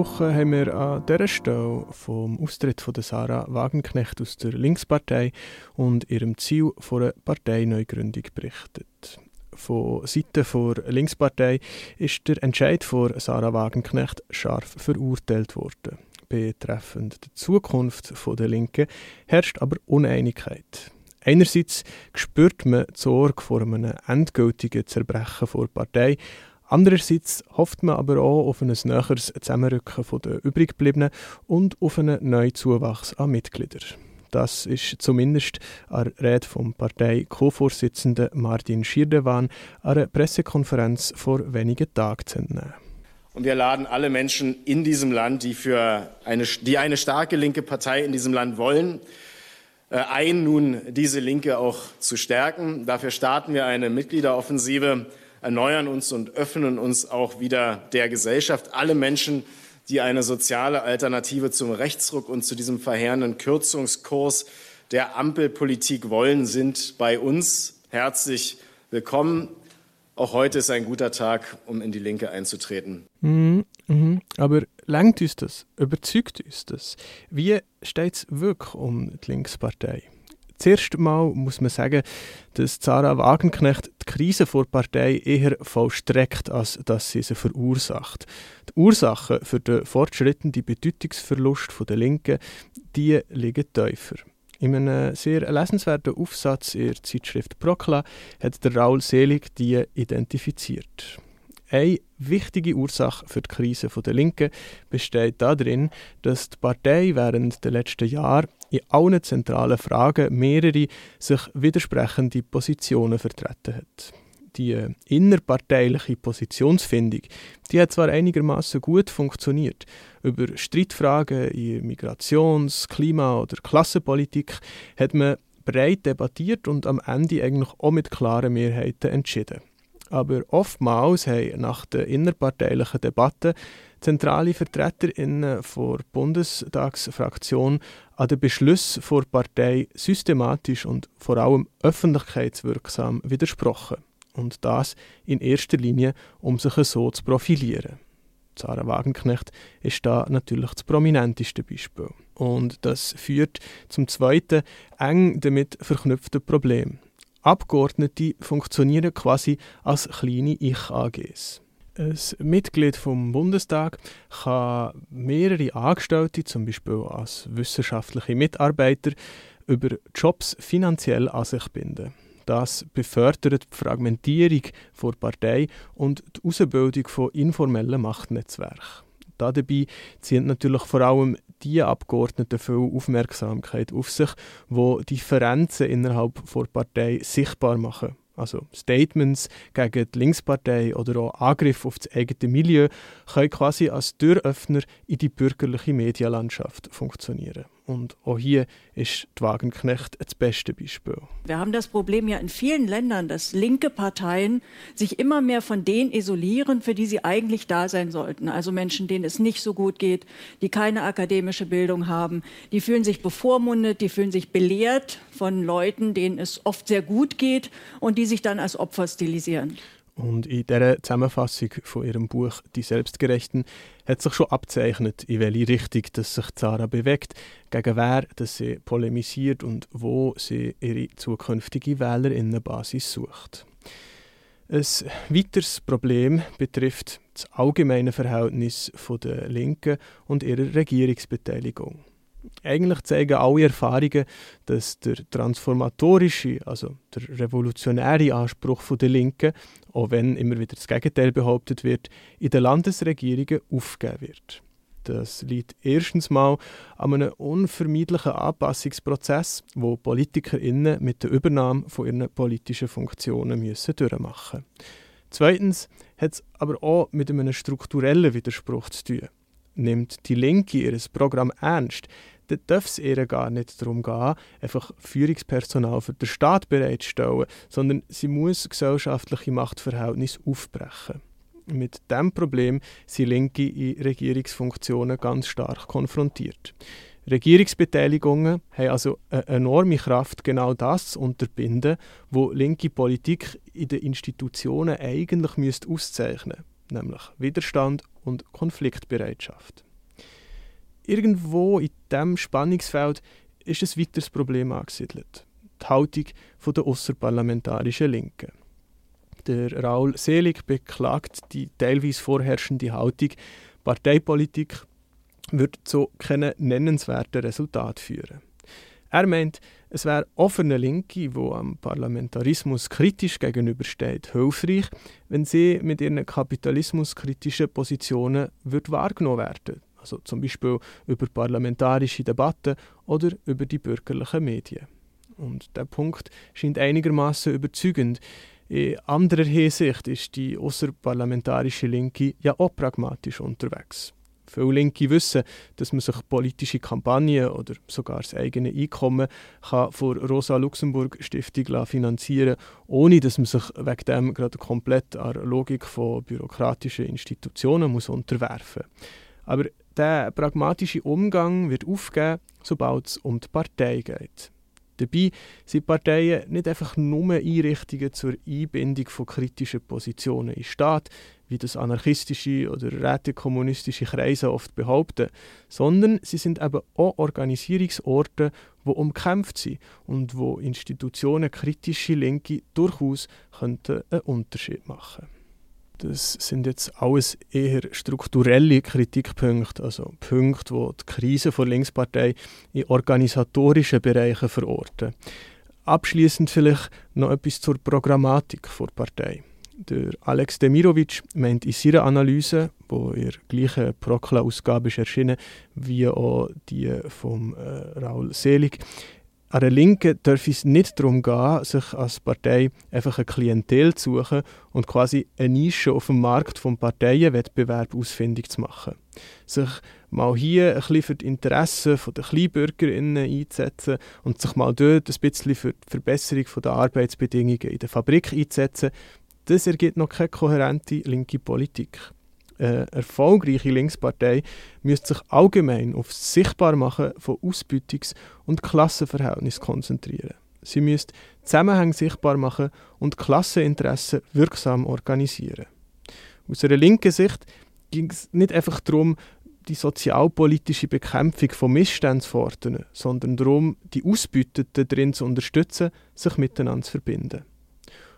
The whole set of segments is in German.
Woche haben wir an dieser Stelle vom Austritt von Sarah Wagenknecht aus der Linkspartei und ihrem Ziel von einer Parteineugründung berichtet. Von Seiten der Linkspartei ist der Entscheid von Sarah Wagenknecht scharf verurteilt worden. Betreffend die Zukunft der Linken herrscht aber Uneinigkeit. Einerseits spürt man die Sorge vor einem endgültigen Zerbrechen der Partei, Andererseits hofft man aber auch auf ein näheres Zusammenrücken der übriggebliebenen und auf einen neuen Zuwachs an Mitgliedern. Das ist zumindest an der Rede vom Partei-Co-Vorsitzenden Martin Schirdewan an einer Pressekonferenz vor wenigen Tagen zu entnehmen. Und wir laden alle Menschen in diesem Land, die, für eine, die eine starke linke Partei in diesem Land wollen, äh, ein, nun diese Linke auch zu stärken. Dafür starten wir eine Mitgliederoffensive erneuern uns und öffnen uns auch wieder der Gesellschaft. Alle Menschen, die eine soziale Alternative zum Rechtsruck und zu diesem verheerenden Kürzungskurs der Ampelpolitik wollen, sind bei uns herzlich willkommen. Auch heute ist ein guter Tag, um in die Linke einzutreten. Mhm, mhm. Aber langt uns das? Überzeugt uns das? Wie steht es wirklich um die Linkspartei? Zuerst mal muss man sagen, dass Sarah Wagenknecht die Krise vor der Partei eher vollstreckt, als dass sie sie verursacht. Die Ursachen für den fortschrittenden Bedeutungsverlust der Linken, die liegen tiefer. In einem sehr lesenswerten Aufsatz in der Zeitschrift Prokla hat der Raul Selig die identifiziert. Eine wichtige Ursache für die Krise der Linken besteht darin, dass die Partei während der letzten Jahre in allen zentralen Fragen mehrere sich widersprechende Positionen vertreten hat. Die äh, innerparteiliche Positionsfindung, die hat zwar einigermaßen gut funktioniert. Über Streitfragen in Migrations-, Klima- oder Klassenpolitik hat man breit debattiert und am Ende eigentlich auch mit klaren Mehrheiten entschieden. Aber oftmals haben nach der innerparteilichen Debatte zentrale VertreterInnen der Bundestagsfraktion an den Beschlüssen der Partei systematisch und vor allem öffentlichkeitswirksam widersprochen. Und das in erster Linie, um sich so zu profilieren. Sarah Wagenknecht ist da natürlich das prominenteste Beispiel. Und das führt zum zweiten eng damit verknüpften Problem. Abgeordnete funktionieren quasi als kleine Ich-AGs. Ein Mitglied vom Bundestag kann mehrere Angestellte, zum Beispiel als wissenschaftliche Mitarbeiter, über Jobs finanziell an sich binden. Das befördert die Fragmentierung der Partei und die Ausbildung von informellen Machtnetzwerken. Dabei ziehen natürlich vor allem die Abgeordneten viel Aufmerksamkeit auf sich, wo Differenzen innerhalb der Partei sichtbar machen. Also Statements gegen die Linkspartei oder auch Angriffe auf das eigene Milieu können quasi als Türöffner in die bürgerliche Medienlandschaft funktionieren. Und auch hier ist die Wagenknecht das beste Beispiel. Wir haben das Problem ja in vielen Ländern, dass linke Parteien sich immer mehr von denen isolieren, für die sie eigentlich da sein sollten. Also Menschen, denen es nicht so gut geht, die keine akademische Bildung haben, die fühlen sich bevormundet, die fühlen sich belehrt von Leuten, denen es oft sehr gut geht und die sich dann als Opfer stilisieren. Und in dieser Zusammenfassung von ihrem Buch Die Selbstgerechten hat sich schon abzeichnet, in welche Richtung dass sich Zara bewegt, gegen wer dass sie polemisiert und wo sie ihre zukünftige Wählerinnenbasis sucht. Ein weiteres Problem betrifft das allgemeine Verhältnis der Linken und ihrer Regierungsbeteiligung. Eigentlich zeigen alle Erfahrungen, dass der transformatorische, also der revolutionäre Anspruch der Linken, auch wenn immer wieder das Gegenteil behauptet wird, in den Landesregierungen aufgegeben wird. Das liegt erstens mal an einem unvermeidlichen Anpassungsprozess, wo PolitikerInnen mit der Übernahme von ihren politischen Funktionen müssen durchmachen müssen. Zweitens hat es aber auch mit einem strukturellen Widerspruch zu tun. Nimmt die Linke ihr Programm ernst, dann darf es ihr gar nicht darum gehen, einfach Führungspersonal für den Staat bereitzustellen, sondern sie muss gesellschaftliche Machtverhältnisse aufbrechen. Mit diesem Problem sind Linke in Regierungsfunktionen ganz stark konfrontiert. Regierungsbeteiligungen haben also eine enorme Kraft, genau das zu unterbinden, wo linke Politik in den Institutionen eigentlich auszeichnen müsste nämlich Widerstand und Konfliktbereitschaft. Irgendwo in diesem Spannungsfeld ist ein weiteres Problem angesiedelt. Die Haltung der außerparlamentarischen Linken. Der Raul Selig beklagt die teilweise vorherrschende Haltung, Parteipolitik wird zu keinen nennenswerten Resultat führen. Er meint, es wäre offene Linke, wo am Parlamentarismus kritisch gegenübersteht, hilfreich, wenn sie mit ihren kapitalismuskritischen Positionen wird wahrgenommen werden also zum Beispiel über parlamentarische Debatten oder über die bürgerlichen Medien. Und der Punkt scheint einigermaßen überzeugend. In anderer Hinsicht ist die außerparlamentarische Linke ja auch pragmatisch unterwegs. Viele Linke wissen, dass man sich politische Kampagnen oder sogar das eigene Einkommen kann von Rosa Luxemburg Stiftung finanzieren ohne dass man sich wegen dem gerade komplett an der Logik von bürokratischen Institutionen muss unterwerfen muss. Aber der pragmatische Umgang wird aufgeben, sobald es um die Partei geht. Dabei sind Parteien nicht einfach nur Einrichtungen zur Einbindung von kritischen Positionen in Staat, wie das anarchistische oder rätekommunistische Kreise oft behaupten, sondern sie sind eben auch Organisierungsorte, wo umkämpft sind und wo Institutionen kritische Linke durchaus könnten einen Unterschied machen könnten. Das sind jetzt alles eher strukturelle Kritikpunkte, also Punkte, wo die Krise der Linkspartei in organisatorischen Bereichen verorten. Abschließend vielleicht noch etwas zur Programmatik der Partei. Der Alex Demirovic meint in seiner Analyse, wo in der gleichen Prokla-Ausgabe erschienen wie auch die von äh, Raul Selig, an der Linken darf es nicht darum gehen, sich als Partei einfach ein Klientel zu suchen und quasi eine Nische auf dem Markt vom Parteienwettbewerb ausfindig zu machen. Sich mal hier ein bisschen für die Interessen der KleinbürgerInnen einzusetzen und sich mal dort ein bisschen für die Verbesserung der Arbeitsbedingungen in der Fabrik einzusetzen, das ergibt noch keine kohärente linke Politik eine äh, erfolgreiche Linkspartei müsste sich allgemein auf das Sichtbarmachen von Ausbeutungs- und Klassenverhältnissen konzentrieren. Sie müsste Zusammenhänge sichtbar machen und Klasseninteressen wirksam organisieren. Aus einer linken Sicht ging es nicht einfach darum, die sozialpolitische Bekämpfung von Missständen zu fordern, sondern darum, die Ausbeuteten darin zu unterstützen, sich miteinander zu verbinden.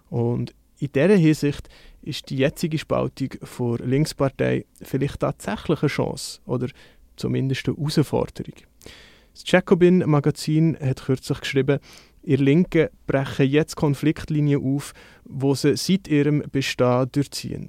Und in dieser Hinsicht ist die jetzige Spaltung der Linkspartei vielleicht tatsächlich eine Chance oder zumindest eine Herausforderung. Das Jacobin-Magazin hat kürzlich geschrieben, ihr Linken brechen jetzt Konfliktlinien auf, wo sie seit ihrem Bestehen durchziehen,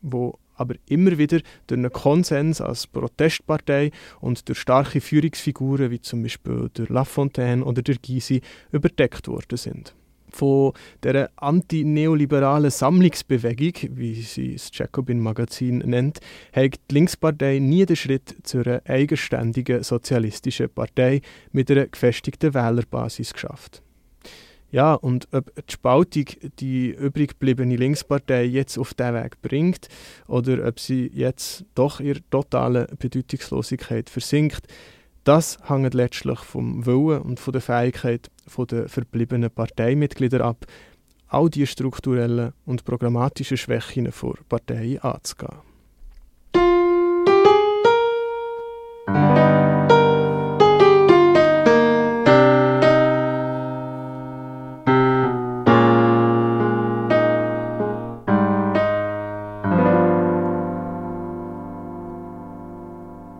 wo aber immer wieder durch einen Konsens als Protestpartei und durch starke Führungsfiguren wie zum Beispiel durch Lafontaine oder durch Gysi überdeckt worden sind von der antineoliberalen Sammlungsbewegung, wie sie das Jacobin-Magazin nennt, hat die Linkspartei nie den Schritt zu einer eigenständigen sozialistischen Partei mit einer gefestigten Wählerbasis geschafft. Ja, und ob die Spaltung die übrig gebliebene Linkspartei jetzt auf diesen Weg bringt oder ob sie jetzt doch ihre totale Bedeutungslosigkeit versinkt, das hängt letztlich vom Willen und von der Fähigkeit der verbliebenen Parteimitglieder ab, all die strukturellen und programmatischen Schwächen der Partei anzugehen.